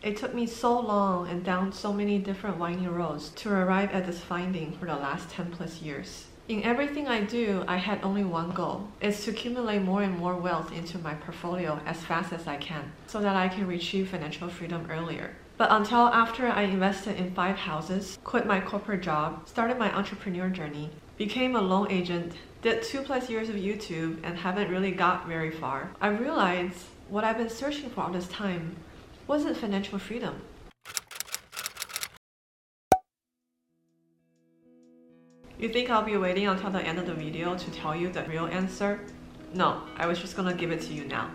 It took me so long and down so many different winding roads to arrive at this finding for the last 10 plus years. In everything I do, I had only one goal. It's to accumulate more and more wealth into my portfolio as fast as I can so that I can achieve financial freedom earlier. But until after I invested in five houses, quit my corporate job, started my entrepreneur journey, became a loan agent, did two plus years of YouTube, and haven't really got very far, I realized what I've been searching for all this time wasn't financial freedom. You think I'll be waiting until the end of the video to tell you the real answer? No, I was just gonna give it to you now.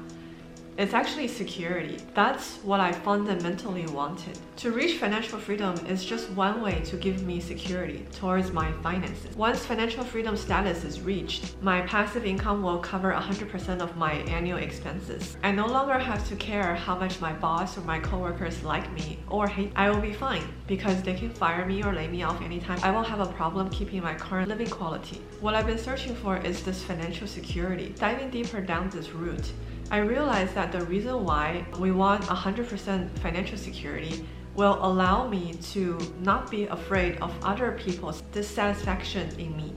It's actually security. That's what I fundamentally wanted. To reach financial freedom is just one way to give me security towards my finances. Once financial freedom status is reached, my passive income will cover 100% of my annual expenses. I no longer have to care how much my boss or my coworkers like me or hate. I will be fine because they can fire me or lay me off anytime. I won't have a problem keeping my current living quality. What I've been searching for is this financial security. Diving deeper down this route, I realized that the reason why we want 100% financial security will allow me to not be afraid of other people's dissatisfaction in me.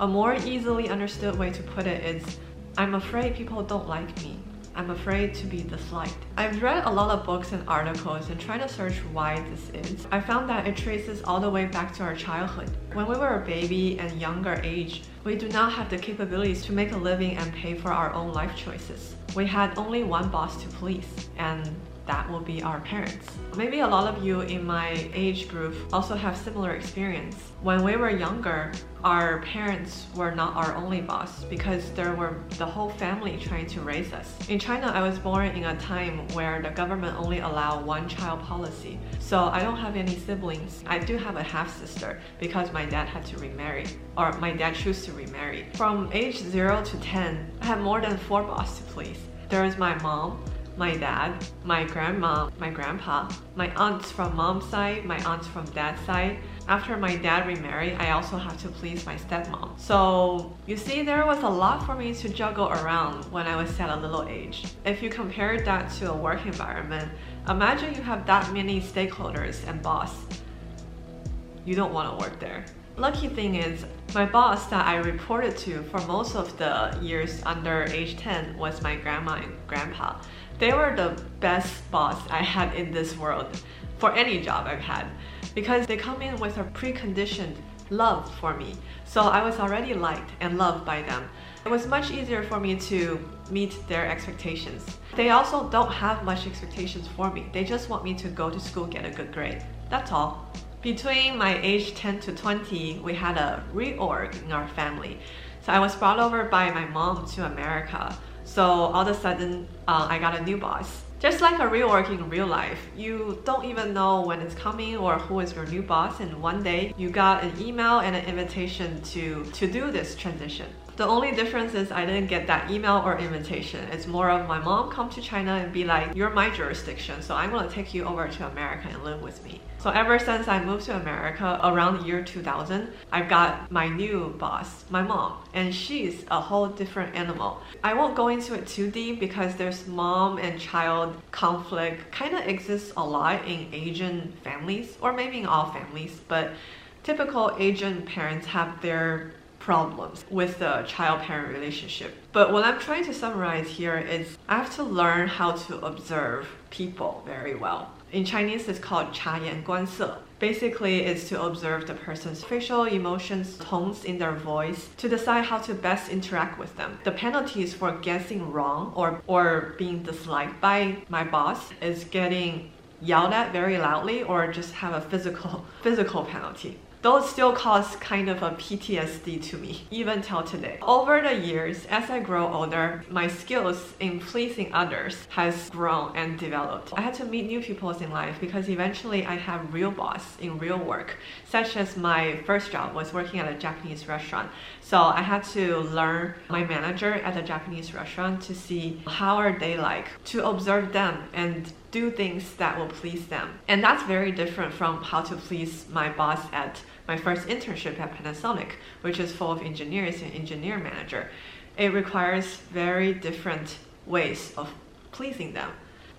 A more easily understood way to put it is, I'm afraid people don't like me. I'm afraid to be disliked. I've read a lot of books and articles and tried to search why this is. I found that it traces all the way back to our childhood. When we were a baby and younger age, we do not have the capabilities to make a living and pay for our own life choices. We had only one boss to please, and that will be our parents. Maybe a lot of you in my age group also have similar experience. When we were younger, our parents were not our only boss because there were the whole family trying to raise us. In China, I was born in a time where the government only allowed one child policy. So I don't have any siblings. I do have a half sister because my dad had to remarry or my dad chose to remarry. From age 0 to 10, I had more than four bosses to please. There is my mom, my dad, my grandma, my grandpa, my aunts from mom's side, my aunts from dad's side. After my dad remarried, I also have to please my stepmom. So you see, there was a lot for me to juggle around when I was at a little age. If you compare that to a work environment, imagine you have that many stakeholders and boss. You don't want to work there. Lucky thing is, my boss that I reported to for most of the years under age 10 was my grandma and grandpa. They were the best boss I had in this world for any job I've had because they come in with a preconditioned love for me. So I was already liked and loved by them. It was much easier for me to meet their expectations. They also don't have much expectations for me. They just want me to go to school, get a good grade. That's all. Between my age 10 to 20, we had a reorg in our family. So I was brought over by my mom to America. So all of a sudden, uh, I got a new boss. Just like a reorg in real life, you don't even know when it's coming or who is your new boss and one day you got an email and an invitation to, to do this transition. The only difference is I didn't get that email or invitation. It's more of my mom come to China and be like, you're my jurisdiction, so I'm gonna take you over to America and live with me. So ever since I moved to America around the year 2000, I've got my new boss, my mom, and she's a whole different animal. I won't go into it too deep because there's mom and child conflict kind of exists a lot in Asian families, or maybe in all families, but typical Asian parents have their problems with the child-parent relationship. But what I'm trying to summarize here is I have to learn how to observe people very well. In Chinese, it's called 察言观色. Basically, it's to observe the person's facial emotions, tones in their voice, to decide how to best interact with them. The penalties for guessing wrong or, or being disliked by my boss is getting yelled at very loudly or just have a physical physical penalty those still cause kind of a PTSD to me, even till today. Over the years, as I grow older, my skills in pleasing others has grown and developed. I had to meet new people in life because eventually I have real boss in real work, such as my first job was working at a Japanese restaurant. So I had to learn my manager at a Japanese restaurant to see how are they like, to observe them and do things that will please them. And that's very different from how to please my boss at my first internship at Panasonic, which is full of engineers and engineer manager. It requires very different ways of pleasing them.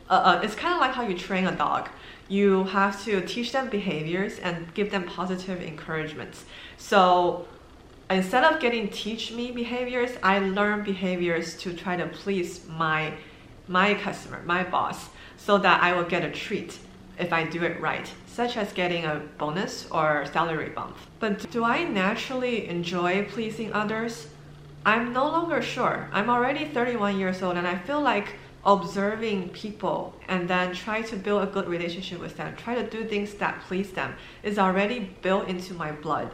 Uh, uh, it's kind of like how you train a dog. You have to teach them behaviors and give them positive encouragements. So instead of getting teach me behaviors, I learn behaviors to try to please my my customer, my boss, so that I will get a treat if I do it right, such as getting a bonus or salary bump. But do I naturally enjoy pleasing others? I'm no longer sure. I'm already 31 years old and I feel like observing people and then try to build a good relationship with them, try to do things that please them is already built into my blood.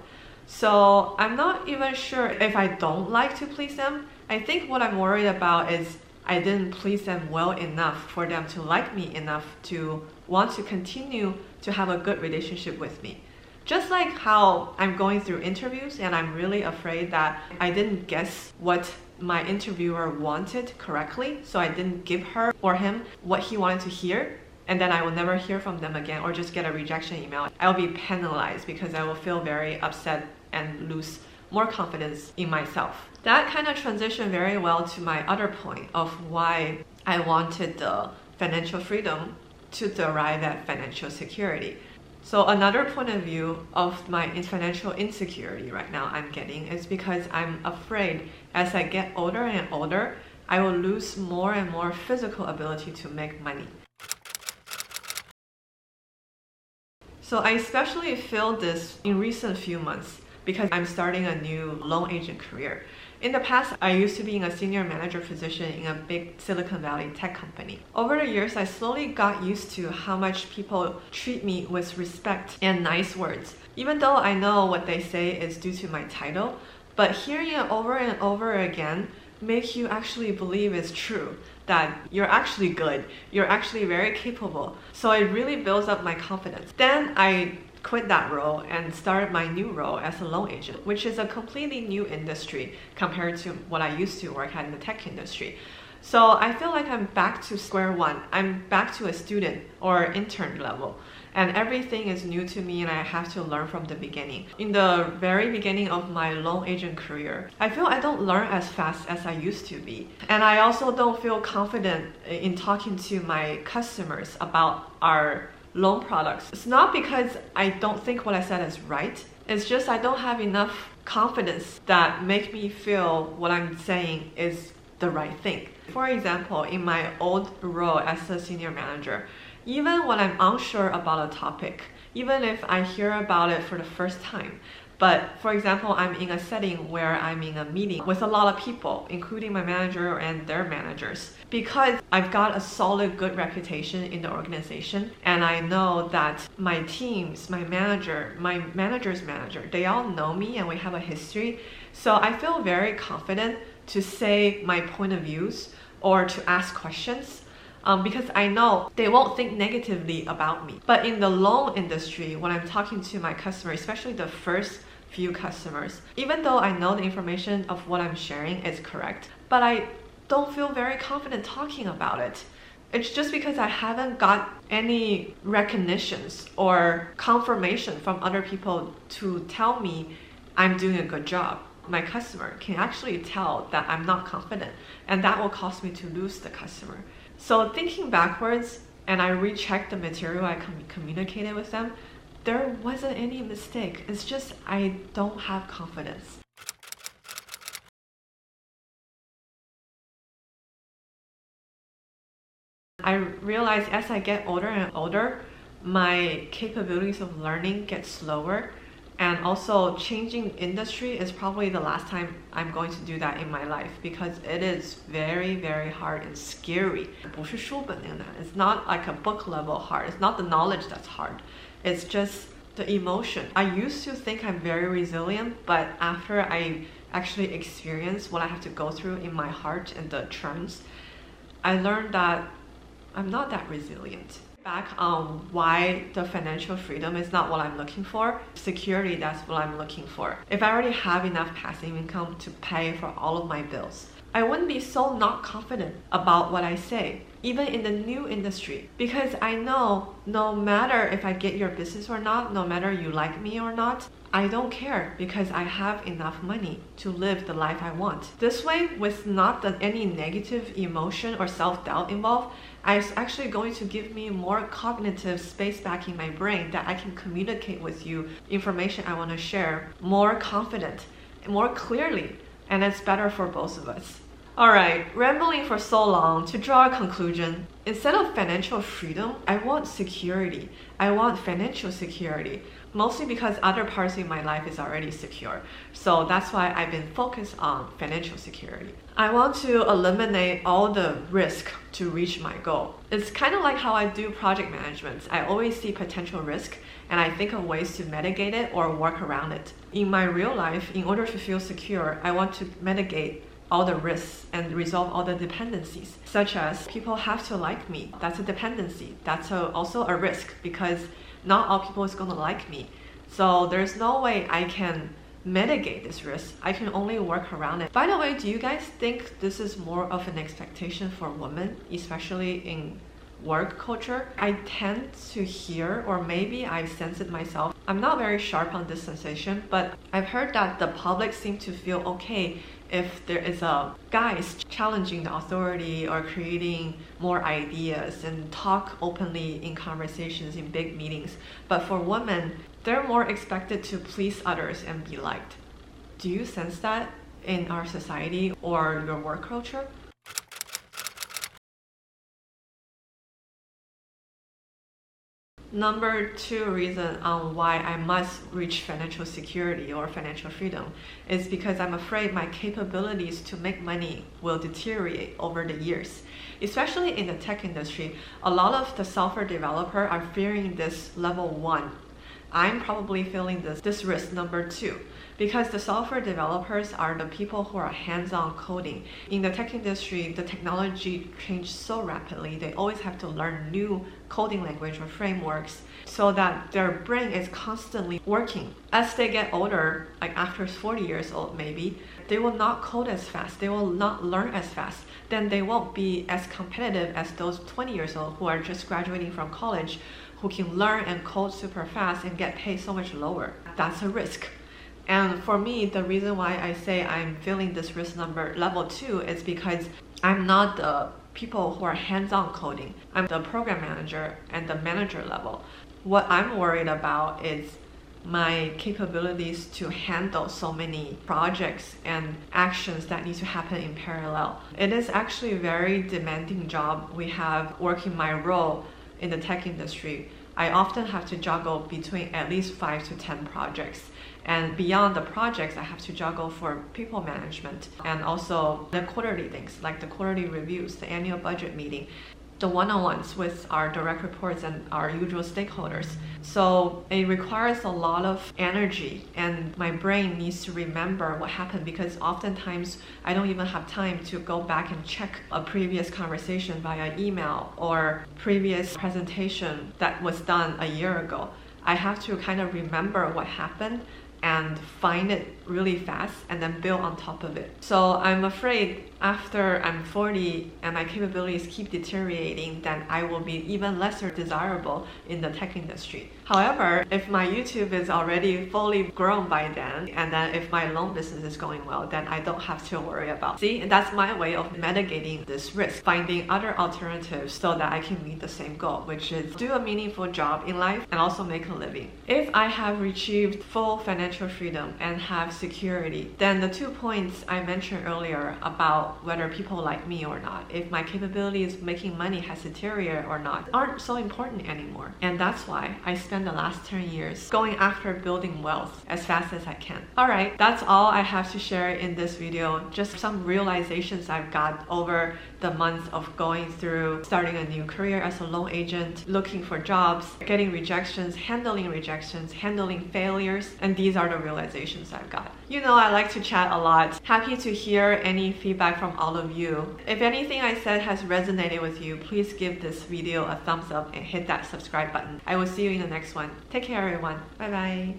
So I'm not even sure if I don't like to please them. I think what I'm worried about is I didn't please them well enough for them to like me enough to want to continue to have a good relationship with me. Just like how I'm going through interviews and I'm really afraid that I didn't guess what my interviewer wanted correctly, so I didn't give her or him what he wanted to hear, and then I will never hear from them again or just get a rejection email. I'll be penalized because I will feel very upset and lose more confidence in myself. That kind of transitioned very well to my other point of why I wanted the financial freedom to derive at financial security. So another point of view of my financial insecurity right now I'm getting is because I'm afraid as I get older and older, I will lose more and more physical ability to make money. So I especially feel this in recent few months because I'm starting a new loan agent career. In the past, I used to be in a senior manager position in a big Silicon Valley tech company. Over the years, I slowly got used to how much people treat me with respect and nice words. Even though I know what they say is due to my title, but hearing it over and over again makes you actually believe it's true that you're actually good, you're actually very capable. So it really builds up my confidence. Then I quit that role and started my new role as a loan agent, which is a completely new industry compared to what I used to work at in the tech industry. So I feel like I'm back to square one. I'm back to a student or intern level. And everything is new to me and I have to learn from the beginning. In the very beginning of my loan agent career, I feel I don't learn as fast as I used to be. And I also don't feel confident in talking to my customers about our loan products. It's not because I don't think what I said is right. It's just I don't have enough confidence that make me feel what I'm saying is the right thing. For example, in my old role as a senior manager, even when I'm unsure about a topic, even if I hear about it for the first time, but for example, I'm in a setting where I'm in a meeting with a lot of people, including my manager and their managers. Because I've got a solid, good reputation in the organization, and I know that my teams, my manager, my manager's manager, they all know me and we have a history. So I feel very confident to say my point of views or to ask questions um, because I know they won't think negatively about me. But in the loan industry, when I'm talking to my customer, especially the first few customers. Even though I know the information of what I'm sharing is correct, but I don't feel very confident talking about it. It's just because I haven't got any recognitions or confirmation from other people to tell me I'm doing a good job. My customer can actually tell that I'm not confident, and that will cause me to lose the customer. So, thinking backwards, and I recheck the material I com- communicated with them, there wasn't any mistake. It's just I don't have confidence. I realize as I get older and older, my capabilities of learning get slower and also changing industry is probably the last time I'm going to do that in my life because it is very very hard and scary. It's not like a book level hard. It's not the knowledge that's hard. It's just the emotion. I used to think I'm very resilient, but after I actually experience what I have to go through in my heart and the terms, I learned that I'm not that resilient. Back on why the financial freedom is not what I'm looking for, security, that's what I'm looking for. If I already have enough passive income to pay for all of my bills, I wouldn't be so not confident about what I say even in the new industry. Because I know no matter if I get your business or not, no matter you like me or not, I don't care because I have enough money to live the life I want. This way, with not any negative emotion or self doubt involved, it's actually going to give me more cognitive space back in my brain that I can communicate with you information I want to share more confident, more clearly, and it's better for both of us. Alright, rambling for so long, to draw a conclusion, instead of financial freedom, I want security. I want financial security, mostly because other parts in my life is already secure. So that's why I've been focused on financial security. I want to eliminate all the risk to reach my goal. It's kind of like how I do project management. I always see potential risk and I think of ways to mitigate it or work around it. In my real life, in order to feel secure, I want to mitigate all the risks and resolve all the dependencies, such as people have to like me. That's a dependency. That's a, also a risk because not all people is going to like me. So there's no way I can mitigate this risk. I can only work around it. By the way, do you guys think this is more of an expectation for women, especially in work culture? I tend to hear, or maybe I sense it myself. I'm not very sharp on this sensation, but I've heard that the public seem to feel okay if there is a guys challenging the authority or creating more ideas and talk openly in conversations in big meetings. But for women, they're more expected to please others and be liked. Do you sense that in our society or your work culture? Number two reason on why I must reach financial security or financial freedom is because I'm afraid my capabilities to make money will deteriorate over the years. Especially in the tech industry, a lot of the software developer are fearing this level one. I'm probably feeling this, this risk number two because the software developers are the people who are hands-on coding. In the tech industry, the technology changes so rapidly. They always have to learn new coding language or frameworks so that their brain is constantly working. As they get older, like after 40 years old maybe, they will not code as fast. They will not learn as fast. Then they won't be as competitive as those 20 years old who are just graduating from college who can learn and code super fast and get paid so much lower. That's a risk. And for me, the reason why I say I'm feeling this risk number level two is because I'm not the people who are hands-on coding. I'm the program manager and the manager level. What I'm worried about is my capabilities to handle so many projects and actions that need to happen in parallel. It is actually a very demanding job we have working my role in the tech industry. I often have to juggle between at least five to 10 projects. And beyond the projects, I have to juggle for people management and also the quarterly things like the quarterly reviews, the annual budget meeting, the one-on-ones with our direct reports and our usual stakeholders. So it requires a lot of energy and my brain needs to remember what happened because oftentimes I don't even have time to go back and check a previous conversation via email or previous presentation that was done a year ago. I have to kind of remember what happened and find it really fast and then build on top of it. So I'm afraid after I'm 40 and my capabilities keep deteriorating, then I will be even lesser desirable in the tech industry. However, if my YouTube is already fully grown by then, and then if my loan business is going well, then I don't have to worry about. See, and that's my way of mitigating this risk, finding other alternatives so that I can meet the same goal, which is do a meaningful job in life and also make a living. If I have achieved full financial freedom and have security, then the two points I mentioned earlier whether people like me or not, if my capabilities making money has deteriorated or not, aren't so important anymore. And that's why I spend the last 10 years going after building wealth as fast as I can. Alright, that's all I have to share in this video. Just some realizations I've got over the months of going through starting a new career as a loan agent, looking for jobs, getting rejections, handling rejections, handling failures, and these are the realizations I've got. You know I like to chat a lot. Happy to hear any feedback from all of you. If anything I said has resonated with you, please give this video a thumbs up and hit that subscribe button. I will see you in the next one. Take care everyone. Bye bye.